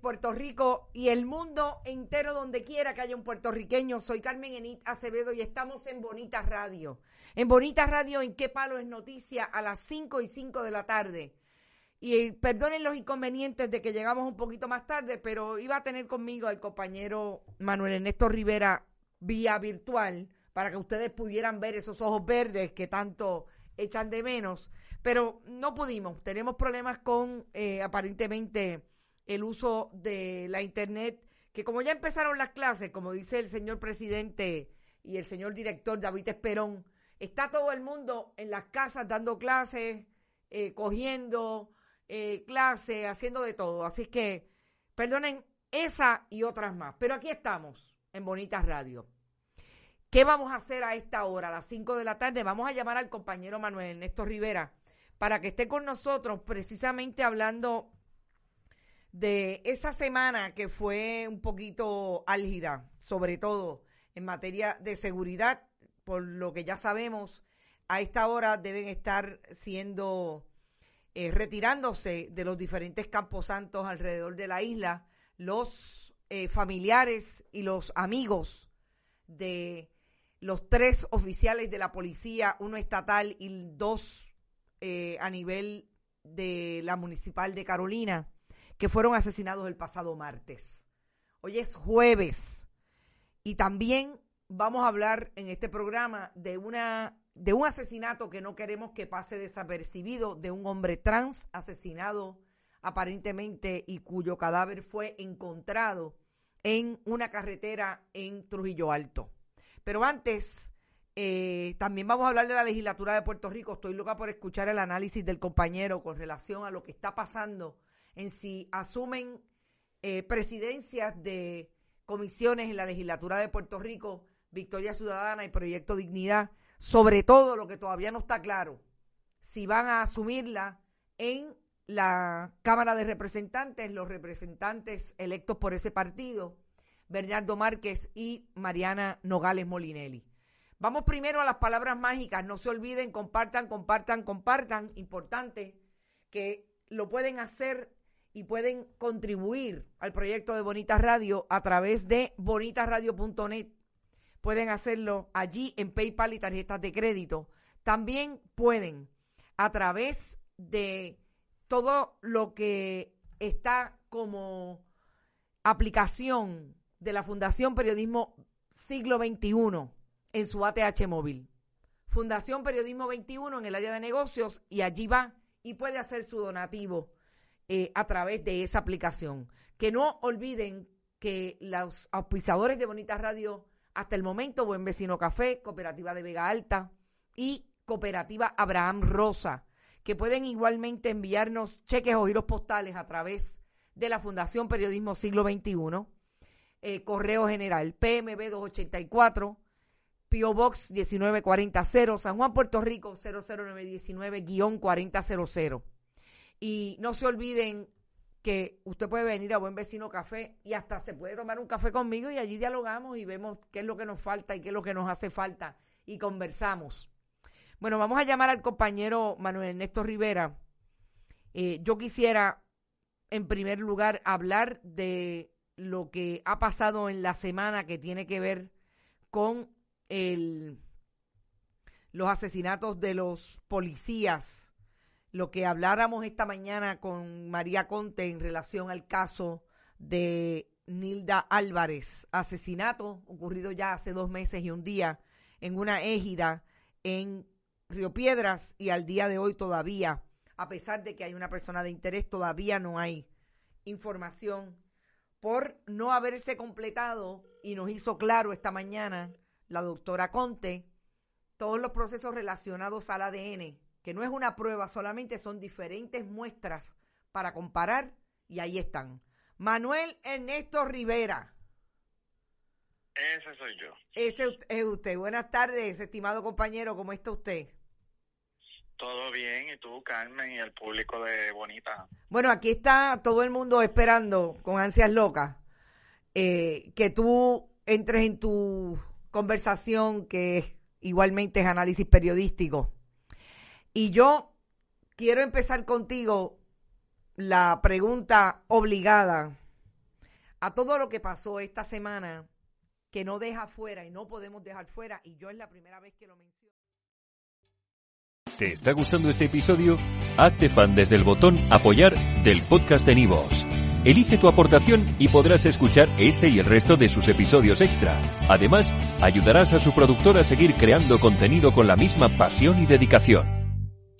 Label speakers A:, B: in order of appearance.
A: Puerto Rico y el mundo entero donde quiera que haya un puertorriqueño. Soy Carmen Enit Acevedo y estamos en Bonita Radio. En Bonita Radio, ¿en qué palo es noticia? A las 5 y 5 de la tarde. Y eh, perdonen los inconvenientes de que llegamos un poquito más tarde, pero iba a tener conmigo al compañero Manuel Ernesto Rivera vía virtual para que ustedes pudieran ver esos ojos verdes que tanto echan de menos. Pero no pudimos. Tenemos problemas con eh, aparentemente el uso de la Internet, que como ya empezaron las clases, como dice el señor presidente y el señor director David Esperón, está todo el mundo en las casas dando clases, eh, cogiendo eh, clases, haciendo de todo. Así que, perdonen esa y otras más. Pero aquí estamos, en Bonitas Radio. ¿Qué vamos a hacer a esta hora, a las 5 de la tarde? Vamos a llamar al compañero Manuel Ernesto Rivera para que esté con nosotros precisamente hablando de esa semana que fue un poquito álgida, sobre todo en materia de seguridad, por lo que ya sabemos, a esta hora deben estar siendo eh, retirándose de los diferentes campos santos alrededor de la isla los eh, familiares y los amigos de los tres oficiales de la policía, uno estatal y dos eh, a nivel de la municipal de Carolina, que fueron asesinados el pasado martes. Hoy es jueves y también vamos a hablar en este programa de una de un asesinato que no queremos que pase desapercibido de un hombre trans asesinado aparentemente y cuyo cadáver fue encontrado en una carretera en Trujillo Alto. Pero antes, eh, también vamos a hablar de la legislatura de Puerto Rico. Estoy loca por escuchar el análisis del compañero con relación a lo que está pasando en si asumen eh, presidencias de comisiones en la legislatura de Puerto Rico, Victoria Ciudadana y Proyecto Dignidad, sobre todo lo que todavía no está claro, si van a asumirla en la Cámara de Representantes, los representantes electos por ese partido, Bernardo Márquez y Mariana Nogales Molinelli. Vamos primero a las palabras mágicas, no se olviden, compartan, compartan, compartan, importante que lo pueden hacer y pueden contribuir al proyecto de Bonitas Radio a través de bonitasradio.net. Pueden hacerlo allí en PayPal y tarjetas de crédito. También pueden a través de todo lo que está como aplicación de la Fundación Periodismo Siglo XXI en su ATH móvil. Fundación Periodismo 21 en el área de negocios y allí va y puede hacer su donativo eh, a través de esa aplicación. Que no olviden que los auspiciadores de Bonita Radio, hasta el momento, Buen Vecino Café, Cooperativa de Vega Alta y Cooperativa Abraham Rosa, que pueden igualmente enviarnos cheques o giros postales a través de la Fundación Periodismo Siglo XXI, eh, Correo General, PMB 284, Pio Box 1940, San Juan, Puerto Rico 00919-4000. Y no se olviden que usted puede venir a Buen Vecino Café y hasta se puede tomar un café conmigo y allí dialogamos y vemos qué es lo que nos falta y qué es lo que nos hace falta y conversamos. Bueno, vamos a llamar al compañero Manuel Ernesto Rivera. Eh, yo quisiera, en primer lugar, hablar de lo que ha pasado en la semana que tiene que ver con el, los asesinatos de los policías lo que habláramos esta mañana con María Conte en relación al caso de Nilda Álvarez, asesinato ocurrido ya hace dos meses y un día en una égida en Río Piedras y al día de hoy todavía, a pesar de que hay una persona de interés, todavía no hay información. Por no haberse completado y nos hizo claro esta mañana la doctora Conte todos los procesos relacionados al ADN que no es una prueba, solamente son diferentes muestras para comparar y ahí están. Manuel Ernesto Rivera.
B: Ese soy yo.
A: Ese es usted. Buenas tardes, estimado compañero, ¿cómo está usted?
B: Todo bien, ¿y tú, Carmen, y el público de Bonita?
A: Bueno, aquí está todo el mundo esperando con ansias locas eh, que tú entres en tu conversación, que igualmente es análisis periodístico. Y yo quiero empezar contigo la pregunta obligada a todo lo que pasó esta semana que no deja fuera y no podemos dejar fuera, y yo es la primera vez que lo menciono.
C: ¿Te está gustando este episodio? Hazte fan desde el botón Apoyar del podcast de Nivos. Elige tu aportación y podrás escuchar este y el resto de sus episodios extra. Además, ayudarás a su productor a seguir creando contenido con la misma pasión y dedicación.